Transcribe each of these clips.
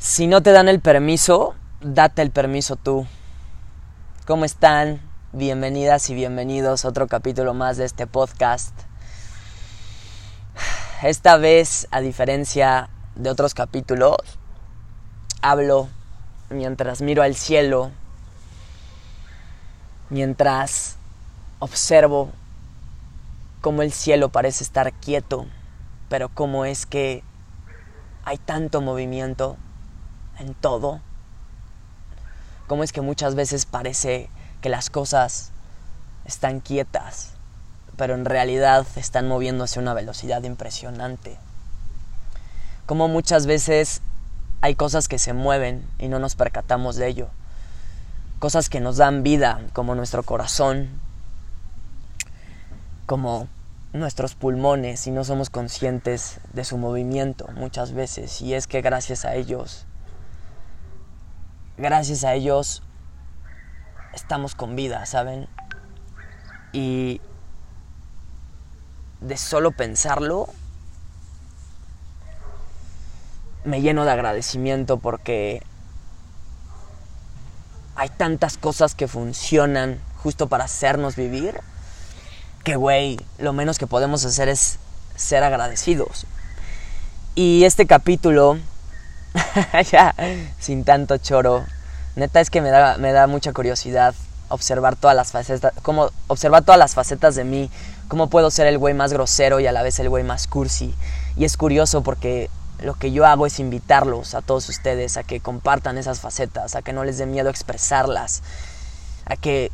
Si no te dan el permiso, date el permiso tú. ¿Cómo están? Bienvenidas y bienvenidos a otro capítulo más de este podcast. Esta vez, a diferencia de otros capítulos, hablo mientras miro al cielo, mientras observo cómo el cielo parece estar quieto, pero cómo es que hay tanto movimiento en todo. Cómo es que muchas veces parece que las cosas están quietas, pero en realidad están moviéndose a una velocidad impresionante. Como muchas veces hay cosas que se mueven y no nos percatamos de ello. Cosas que nos dan vida, como nuestro corazón, como nuestros pulmones y no somos conscientes de su movimiento muchas veces. Y es que gracias a ellos gracias a ellos estamos con vida, ¿saben? Y de solo pensarlo, me lleno de agradecimiento porque hay tantas cosas que funcionan justo para hacernos vivir, que güey, lo menos que podemos hacer es ser agradecidos. Y este capítulo ya, sin tanto choro. Neta es que me da, me da mucha curiosidad observar todas las facetas, como observar todas las facetas de mí, cómo puedo ser el güey más grosero y a la vez el güey más cursi. Y es curioso porque lo que yo hago es invitarlos a todos ustedes a que compartan esas facetas, a que no les dé miedo expresarlas, a que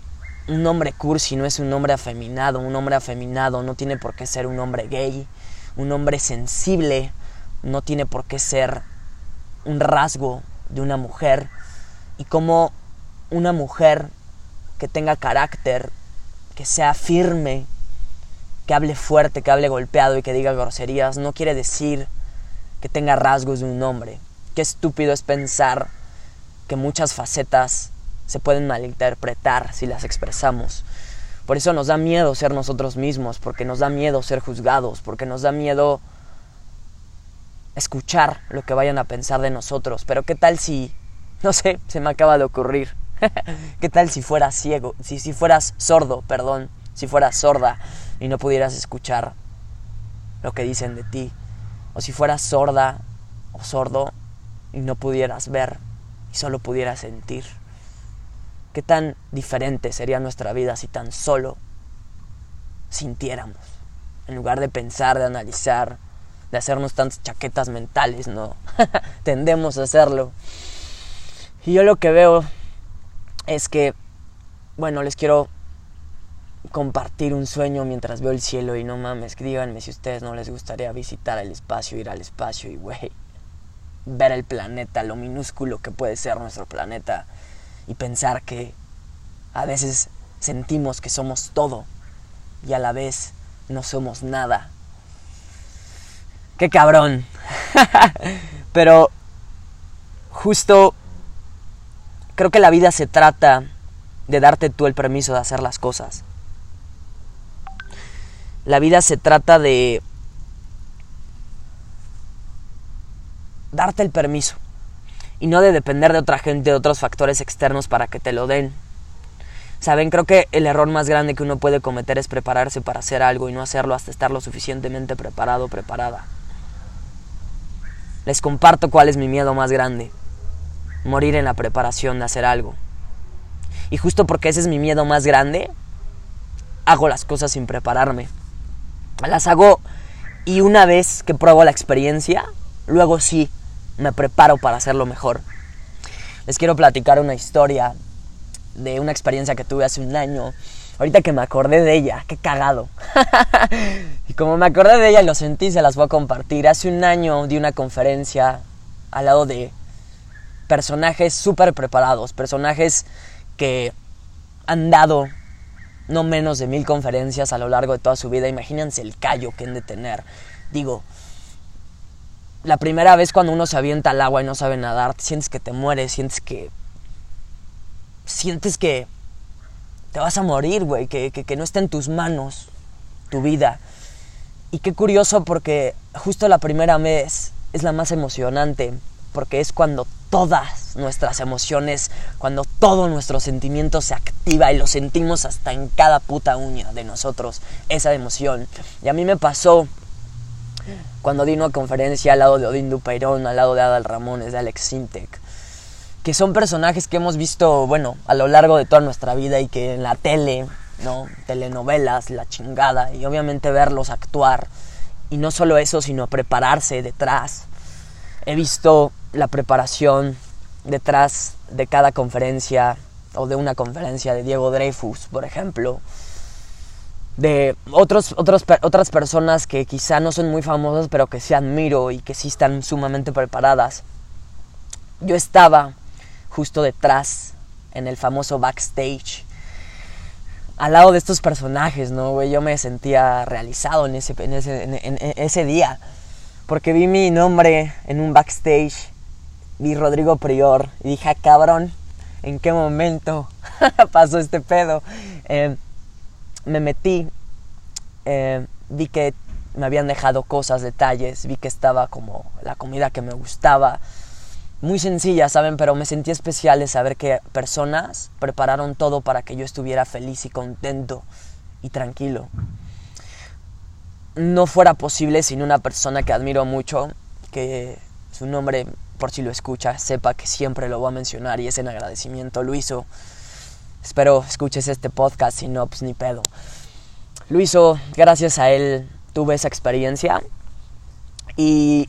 un hombre cursi no es un hombre afeminado, un hombre afeminado no tiene por qué ser un hombre gay, un hombre sensible no tiene por qué ser un rasgo de una mujer y como una mujer que tenga carácter, que sea firme, que hable fuerte, que hable golpeado y que diga groserías, no quiere decir que tenga rasgos de un hombre. Qué estúpido es pensar que muchas facetas se pueden malinterpretar si las expresamos. Por eso nos da miedo ser nosotros mismos, porque nos da miedo ser juzgados, porque nos da miedo escuchar lo que vayan a pensar de nosotros. Pero ¿qué tal si, no sé, se me acaba de ocurrir? ¿Qué tal si fueras ciego, si, si fueras sordo, perdón, si fueras sorda y no pudieras escuchar lo que dicen de ti? O si fueras sorda o sordo y no pudieras ver y solo pudieras sentir. ¿Qué tan diferente sería nuestra vida si tan solo sintiéramos? En lugar de pensar, de analizar, de hacernos tantas chaquetas mentales, ¿no? Tendemos a hacerlo. Y yo lo que veo es que, bueno, les quiero compartir un sueño mientras veo el cielo y no mames, díganme si ustedes no les gustaría visitar el espacio, ir al espacio y, güey, ver el planeta, lo minúsculo que puede ser nuestro planeta y pensar que a veces sentimos que somos todo y a la vez no somos nada Qué cabrón. Pero justo creo que la vida se trata de darte tú el permiso de hacer las cosas. La vida se trata de darte el permiso y no de depender de otra gente, de otros factores externos para que te lo den. Saben, creo que el error más grande que uno puede cometer es prepararse para hacer algo y no hacerlo hasta estar lo suficientemente preparado o preparada. Les comparto cuál es mi miedo más grande. Morir en la preparación de hacer algo. Y justo porque ese es mi miedo más grande, hago las cosas sin prepararme. Las hago y una vez que pruebo la experiencia, luego sí me preparo para hacerlo mejor. Les quiero platicar una historia de una experiencia que tuve hace un año Ahorita que me acordé de ella, qué cagado. y como me acordé de ella y lo sentí, se las voy a compartir. Hace un año di una conferencia al lado de personajes súper preparados, personajes que han dado no menos de mil conferencias a lo largo de toda su vida. Imagínense el callo que han de tener. Digo, la primera vez cuando uno se avienta al agua y no sabe nadar, sientes que te mueres, sientes que... Sientes que te vas a morir, güey, que, que, no está en tus manos tu vida. Y qué curioso porque justo la primera vez es la más emocionante, porque es cuando todas nuestras emociones, cuando todo nuestro sentimiento se activa y lo sentimos hasta en cada puta uña de nosotros, esa emoción. Y a mí me pasó cuando di una conferencia al lado de Odín Dupeirón, al lado de Adal Ramones, de Alex Sintek, que son personajes que hemos visto, bueno, a lo largo de toda nuestra vida y que en la tele, ¿no? Telenovelas, la chingada, y obviamente verlos actuar. Y no solo eso, sino prepararse detrás. He visto la preparación detrás de cada conferencia o de una conferencia de Diego Dreyfus, por ejemplo, de otros, otros, otras personas que quizá no son muy famosas, pero que sí admiro y que sí están sumamente preparadas. Yo estaba justo detrás, en el famoso backstage, al lado de estos personajes, ¿no, Yo me sentía realizado en ese, en ese, en ese día, porque vi mi nombre en un backstage vi Rodrigo Prior y dije, ah, cabrón, ¿en qué momento pasó este pedo? Eh, me metí, eh, vi que me habían dejado cosas, detalles, vi que estaba como la comida que me gustaba. Muy sencilla, ¿saben? Pero me sentí especial de saber que personas prepararon todo para que yo estuviera feliz y contento y tranquilo. No fuera posible sin una persona que admiro mucho, que su nombre por si lo escucha, sepa que siempre lo voy a mencionar y es en agradecimiento. Luiso, espero escuches este podcast, si no, pues ni pedo. Luiso, gracias a él tuve esa experiencia y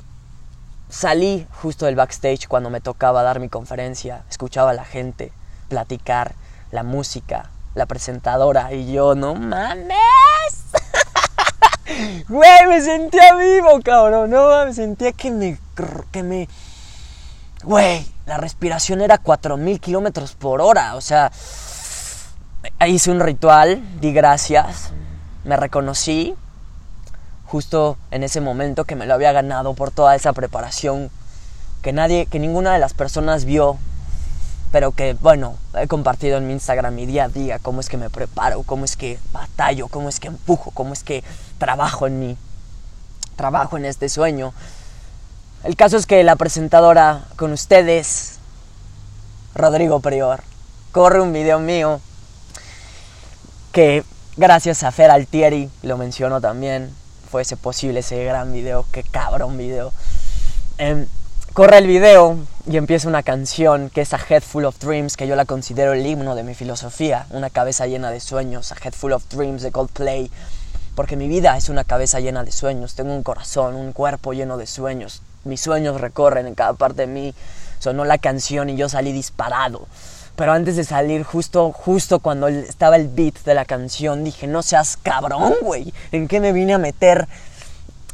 salí justo del backstage cuando me tocaba dar mi conferencia, escuchaba a la gente platicar, la música, la presentadora y yo, no mames. Güey, me sentía vivo, cabrón, no, me sentía que me, que me, Güey, la respiración era 4000 kilómetros por hora. O sea, hice un ritual, di gracias, me reconocí justo en ese momento que me lo había ganado por toda esa preparación que nadie, que ninguna de las personas vio, pero que, bueno, he compartido en mi Instagram mi día a día, cómo es que me preparo, cómo es que batallo, cómo es que empujo, cómo es que trabajo en mí, trabajo en este sueño. El caso es que la presentadora con ustedes, Rodrigo Prior, corre un video mío que gracias a Fer Altieri, lo menciono también, fue ese posible ese gran video, qué cabrón video. Em, corre el video y empieza una canción que es A Head Full of Dreams, que yo la considero el himno de mi filosofía, una cabeza llena de sueños, A Head Full of Dreams de Coldplay, porque mi vida es una cabeza llena de sueños, tengo un corazón, un cuerpo lleno de sueños, mis sueños recorren en cada parte de mí. Sonó la canción y yo salí disparado. Pero antes de salir, justo, justo cuando estaba el beat de la canción, dije, no seas cabrón, güey. ¿En qué me vine a meter?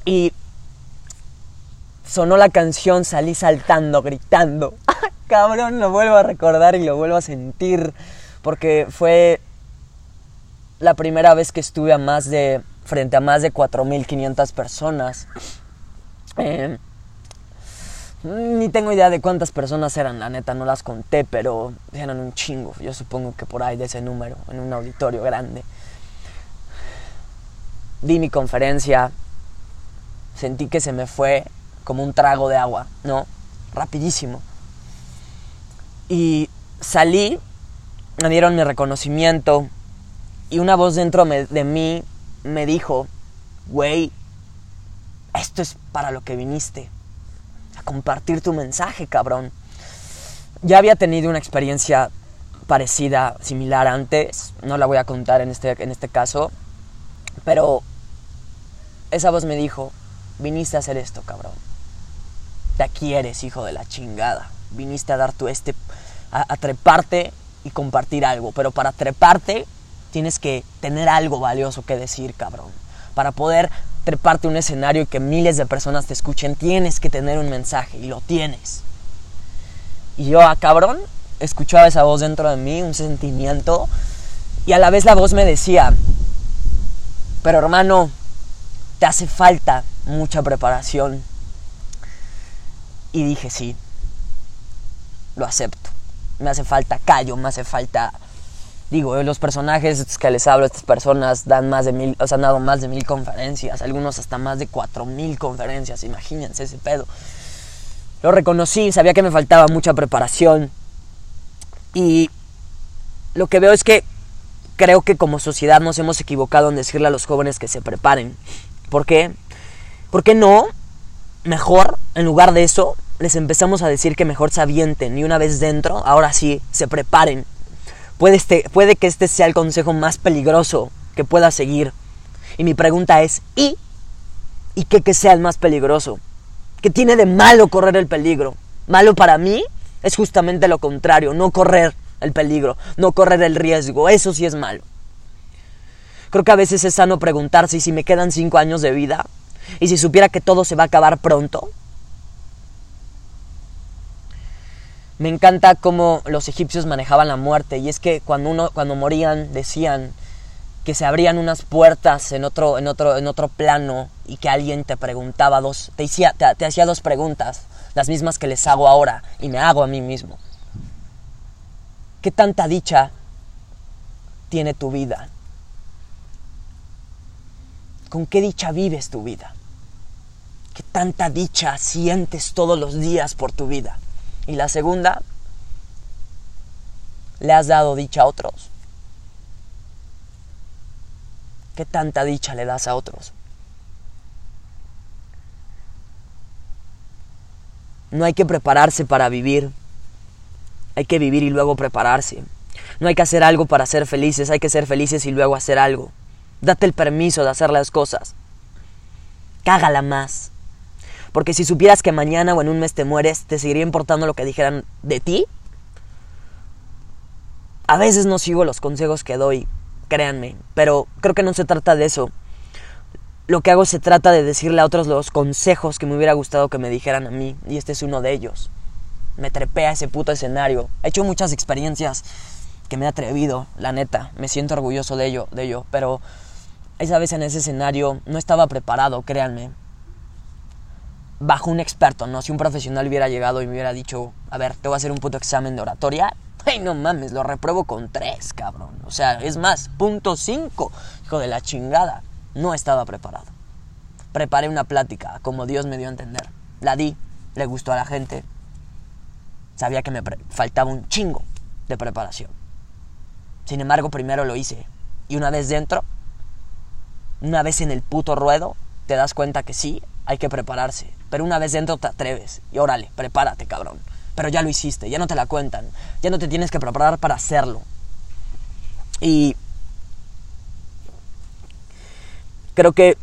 Y sonó la canción, salí saltando, gritando. cabrón, lo vuelvo a recordar y lo vuelvo a sentir. Porque fue la primera vez que estuve a más de, frente a más de 4.500 personas. Eh, ni tengo idea de cuántas personas eran, la neta, no las conté, pero eran un chingo. Yo supongo que por ahí de ese número, en un auditorio grande. Di mi conferencia, sentí que se me fue como un trago de agua, ¿no? Rapidísimo. Y salí, me dieron mi reconocimiento y una voz dentro de mí me dijo, güey, esto es para lo que viniste compartir tu mensaje, cabrón. Ya había tenido una experiencia parecida, similar antes, no la voy a contar en este, en este caso, pero esa voz me dijo, viniste a hacer esto, cabrón. De aquí eres, hijo de la chingada. Viniste a dar tu este, a treparte y compartir algo, pero para treparte tienes que tener algo valioso que decir, cabrón. Para poder treparte un escenario y que miles de personas te escuchen, tienes que tener un mensaje y lo tienes. Y yo, a ah, cabrón, escuchaba esa voz dentro de mí, un sentimiento, y a la vez la voz me decía, pero hermano, te hace falta mucha preparación. Y dije, sí, lo acepto. Me hace falta callo, me hace falta digo, los personajes que les hablo, estas personas dan más de mil, o sea, han dado más de mil conferencias, algunos hasta más de cuatro mil conferencias, imagínense ese pedo. Lo reconocí, sabía que me faltaba mucha preparación. Y lo que veo es que creo que como sociedad nos hemos equivocado en decirle a los jóvenes que se preparen. ¿Por qué? ¿Por qué no? Mejor, en lugar de eso, les empezamos a decir que mejor se avienten y una vez dentro, ahora sí, se preparen. Puede, este, puede que este sea el consejo más peligroso que pueda seguir. Y mi pregunta es, ¿y? ¿Y qué que sea el más peligroso? ¿Qué tiene de malo correr el peligro? Malo para mí es justamente lo contrario, no correr el peligro, no correr el riesgo, eso sí es malo. Creo que a veces es sano preguntarse si me quedan cinco años de vida y si supiera que todo se va a acabar pronto. Me encanta cómo los egipcios manejaban la muerte y es que cuando uno cuando morían decían que se abrían unas puertas en otro, en otro, en otro plano y que alguien te preguntaba dos, te, hacía, te, hacía dos preguntas, las mismas que les hago ahora y me hago a mí mismo. ¿Qué tanta dicha tiene tu vida? ¿Con qué dicha vives tu vida? ¿Qué tanta dicha sientes todos los días por tu vida? Y la segunda, ¿le has dado dicha a otros? ¿Qué tanta dicha le das a otros? No hay que prepararse para vivir. Hay que vivir y luego prepararse. No hay que hacer algo para ser felices, hay que ser felices y luego hacer algo. Date el permiso de hacer las cosas. Cágala más. Porque si supieras que mañana o en un mes te mueres, ¿te seguiría importando lo que dijeran de ti? A veces no sigo los consejos que doy, créanme, pero creo que no se trata de eso. Lo que hago se trata de decirle a otros los consejos que me hubiera gustado que me dijeran a mí, y este es uno de ellos. Me trepé a ese puto escenario. He hecho muchas experiencias que me he atrevido, la neta. Me siento orgulloso de ello, de ello, pero esa vez en ese escenario no estaba preparado, créanme. Bajo un experto, ¿no? Si un profesional hubiera llegado y me hubiera dicho, a ver, te voy a hacer un puto examen de oratoria, Ay, no mames, lo repruebo con tres, cabrón. O sea, es más, punto cinco. Hijo de la chingada. No estaba preparado. Preparé una plática, como Dios me dio a entender. La di, le gustó a la gente. Sabía que me faltaba un chingo de preparación. Sin embargo, primero lo hice. Y una vez dentro, una vez en el puto ruedo, te das cuenta que sí, hay que prepararse. Pero una vez dentro te atreves. Y órale, prepárate, cabrón pero ya lo hiciste, ya no te la cuentan, ya no te tienes que preparar para hacerlo. Y creo que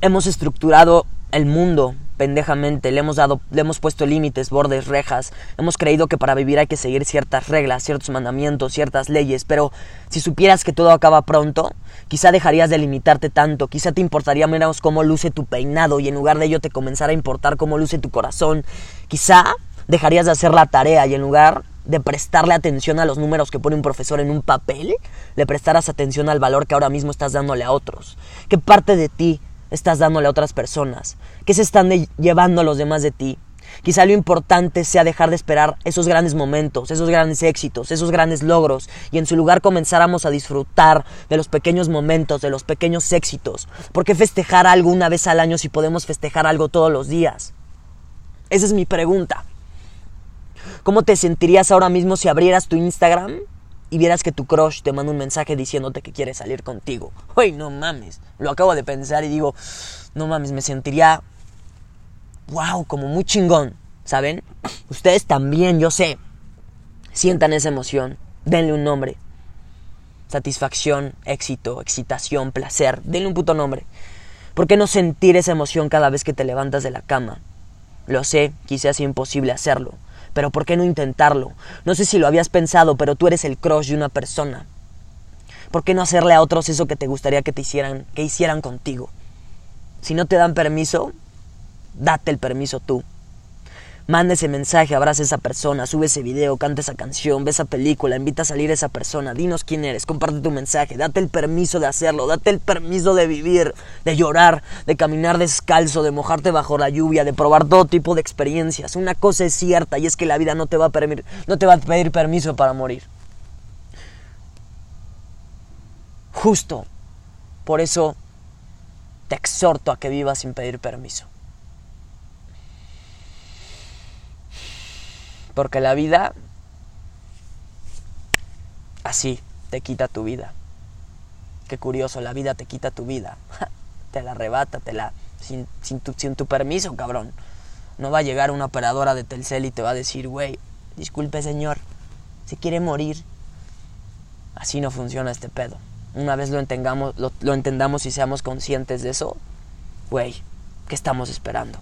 hemos estructurado el mundo pendejamente, le hemos dado, le hemos puesto límites, bordes, rejas, hemos creído que para vivir hay que seguir ciertas reglas, ciertos mandamientos, ciertas leyes, pero si supieras que todo acaba pronto, quizá dejarías de limitarte tanto, quizá te importaría menos cómo luce tu peinado y en lugar de ello te comenzara a importar cómo luce tu corazón, quizá dejarías de hacer la tarea y en lugar de prestarle atención a los números que pone un profesor en un papel, le prestarás atención al valor que ahora mismo estás dándole a otros. ¿Qué parte de ti estás dándole a otras personas? ¿Qué se están llevando los demás de ti? Quizá lo importante sea dejar de esperar esos grandes momentos, esos grandes éxitos, esos grandes logros y en su lugar comenzáramos a disfrutar de los pequeños momentos, de los pequeños éxitos. ¿Por qué festejar algo una vez al año si podemos festejar algo todos los días? Esa es mi pregunta. ¿Cómo te sentirías ahora mismo si abrieras tu Instagram y vieras que tu crush te manda un mensaje diciéndote que quiere salir contigo? Uy, no mames. Lo acabo de pensar y digo, no mames, me sentiría, wow, como muy chingón, ¿saben? Ustedes también, yo sé, sientan esa emoción, denle un nombre. Satisfacción, éxito, excitación, placer, denle un puto nombre. ¿Por qué no sentir esa emoción cada vez que te levantas de la cama? Lo sé, quizás sea imposible hacerlo, pero ¿por qué no intentarlo? No sé si lo habías pensado, pero tú eres el crush de una persona. ¿Por qué no hacerle a otros eso que te gustaría que te hicieran, que hicieran contigo? Si no te dan permiso, date el permiso tú. Manda ese mensaje, abraza a esa persona, sube ese video, canta esa canción, ve esa película, invita a salir a esa persona, dinos quién eres, comparte tu mensaje, date el permiso de hacerlo, date el permiso de vivir, de llorar, de caminar descalzo, de mojarte bajo la lluvia, de probar todo tipo de experiencias. Una cosa es cierta y es que la vida no te va a, no te va a pedir permiso para morir. Justo por eso te exhorto a que vivas sin pedir permiso. Porque la vida así te quita tu vida. Qué curioso, la vida te quita tu vida. te la arrebata, te la sin, sin, tu, permiso, cabrón. No va a llegar una operadora de Telcel y te va a decir, güey, disculpe señor, se quiere morir. Así no funciona este pedo. Una vez lo entendamos, lo, lo entendamos y seamos conscientes de eso, güey, ¿qué estamos esperando?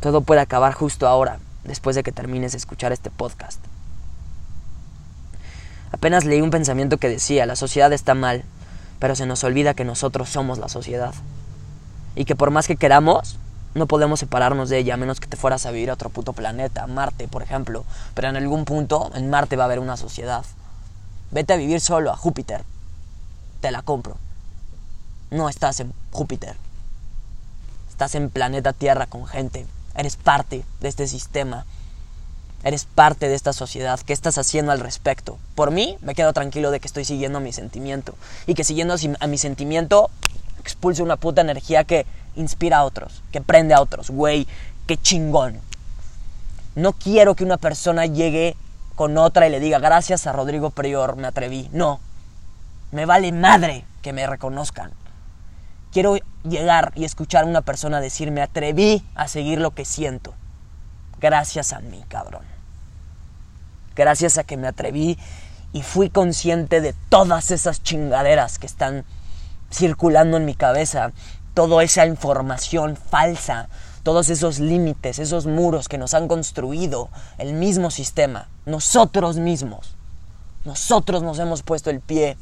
Todo puede acabar justo ahora, después de que termines de escuchar este podcast. Apenas leí un pensamiento que decía, la sociedad está mal, pero se nos olvida que nosotros somos la sociedad. Y que por más que queramos, no podemos separarnos de ella a menos que te fueras a vivir a otro puto planeta, Marte, por ejemplo. Pero en algún punto, en Marte va a haber una sociedad. Vete a vivir solo a Júpiter. Te la compro. No estás en Júpiter. Estás en planeta Tierra con gente. Eres parte de este sistema. Eres parte de esta sociedad. ¿Qué estás haciendo al respecto? Por mí, me quedo tranquilo de que estoy siguiendo mi sentimiento. Y que siguiendo a mi sentimiento, expulso una puta energía que inspira a otros, que prende a otros. Güey, qué chingón. No quiero que una persona llegue con otra y le diga, gracias a Rodrigo Prior, me atreví. No. Me vale madre que me reconozcan. Quiero llegar y escuchar a una persona decir, me atreví a seguir lo que siento. Gracias a mí, cabrón. Gracias a que me atreví y fui consciente de todas esas chingaderas que están circulando en mi cabeza, toda esa información falsa, todos esos límites, esos muros que nos han construido el mismo sistema, nosotros mismos. Nosotros nos hemos puesto el pie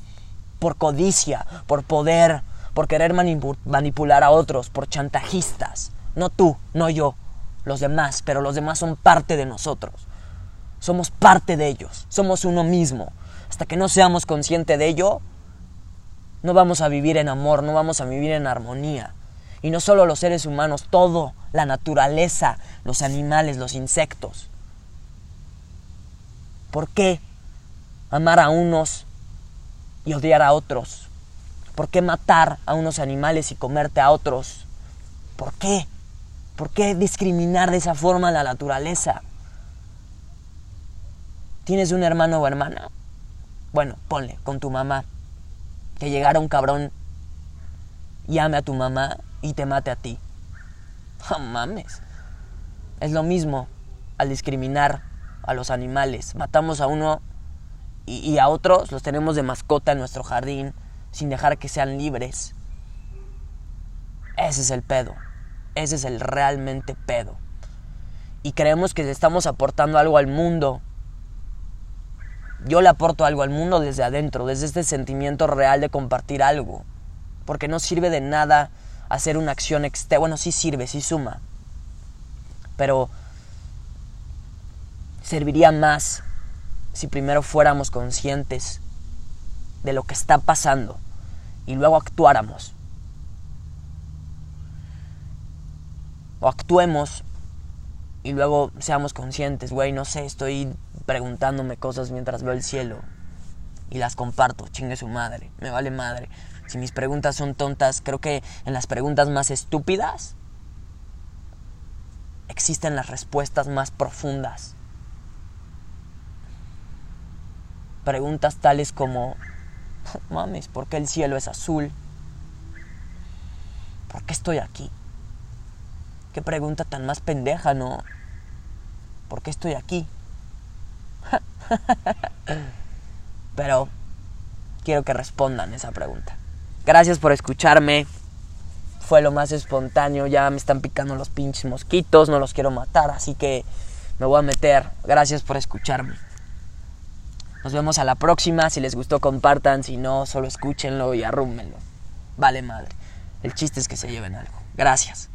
por codicia, por poder, por querer manipular a otros, por chantajistas. No tú, no yo, los demás, pero los demás son parte de nosotros. Somos parte de ellos, somos uno mismo. Hasta que no seamos conscientes de ello, no vamos a vivir en amor, no vamos a vivir en armonía. Y no solo los seres humanos, todo, la naturaleza, los animales, los insectos. ¿Por qué amar a unos y odiar a otros? ¿Por qué matar a unos animales y comerte a otros? ¿Por qué? ¿Por qué discriminar de esa forma a la naturaleza? ¿Tienes un hermano o hermana? Bueno, ponle con tu mamá que llegara un cabrón y ame a tu mamá y te mate a ti. No mames. Es lo mismo al discriminar a los animales. Matamos a uno y, a otros los tenemos de mascota en nuestro jardín sin dejar que sean libres. Ese es el pedo. Ese es el realmente pedo. Y creemos que estamos aportando algo al mundo yo le aporto algo al mundo desde adentro, desde este sentimiento real de compartir algo. Porque no sirve de nada hacer una acción externa. Bueno, sí sirve, sí suma. Pero serviría más si primero fuéramos conscientes de lo que está pasando y luego actuáramos. O actuemos y luego seamos conscientes, güey, no sé, estoy preguntándome cosas mientras veo el cielo y las comparto, chingue su madre, me vale madre. Si mis preguntas son tontas, creo que en las preguntas más estúpidas existen las respuestas más profundas. Preguntas tales como, mames, ¿por qué el cielo es azul? ¿Por qué estoy aquí? Qué pregunta tan más pendeja, ¿no? ¿Por qué estoy aquí? Pero quiero que respondan esa pregunta. Gracias por escucharme. Fue lo más espontáneo. Ya me están picando los pinches mosquitos. No los quiero matar. Así que me voy a meter. Gracias por escucharme. Nos vemos a la próxima. Si les gustó, compartan. Si no, solo escúchenlo y arrúmenlo. Vale madre. El chiste es que se lleven algo. Gracias.